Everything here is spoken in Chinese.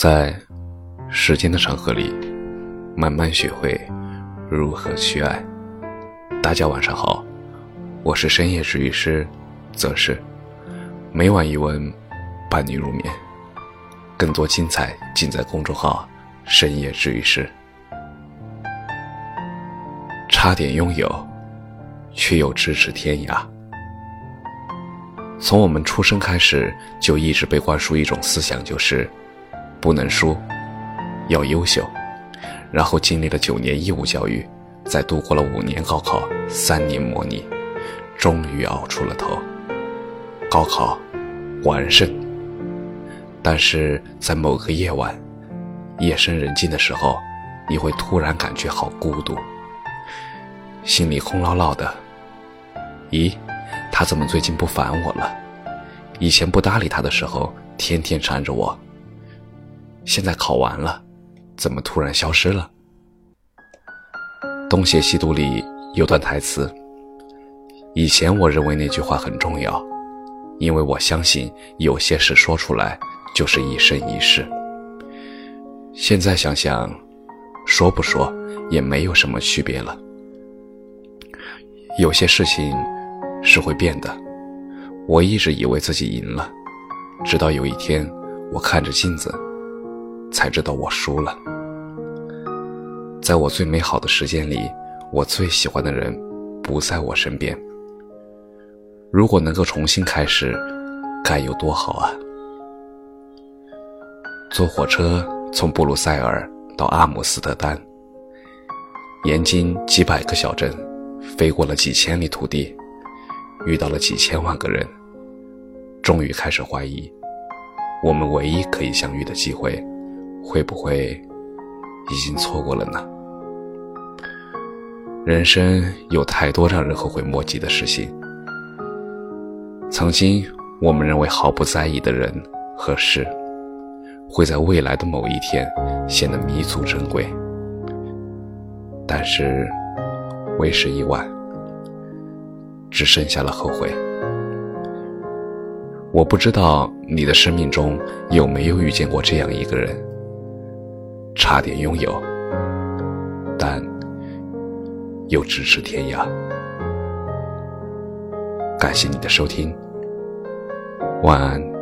在时间的长河里，慢慢学会如何去爱。大家晚上好，我是深夜治愈师则是每晚一文伴你入眠。更多精彩尽在公众号“深夜治愈师”。差点拥有，却又咫尺天涯。从我们出生开始，就一直被灌输一种思想，就是不能输，要优秀。然后经历了九年义务教育，再度过了五年高考、三年模拟，终于熬出了头。高考完胜。但是在某个夜晚，夜深人静的时候，你会突然感觉好孤独，心里空落落的。咦？他怎么最近不烦我了？以前不搭理他的时候，天天缠着我。现在考完了，怎么突然消失了？《东邪西毒》里有段台词：以前我认为那句话很重要，因为我相信有些事说出来就是一生一世。现在想想，说不说也没有什么区别了。有些事情。是会变的。我一直以为自己赢了，直到有一天，我看着镜子，才知道我输了。在我最美好的时间里，我最喜欢的人不在我身边。如果能够重新开始，该有多好啊！坐火车从布鲁塞尔到阿姆斯特丹，沿经几百个小镇，飞过了几千里土地。遇到了几千万个人，终于开始怀疑，我们唯一可以相遇的机会，会不会已经错过了呢？人生有太多让人后悔莫及的事情，曾经我们认为毫不在意的人和事，会在未来的某一天显得弥足珍贵，但是为时已晚。只剩下了后悔。我不知道你的生命中有没有遇见过这样一个人，差点拥有，但又咫尺天涯。感谢你的收听，晚安。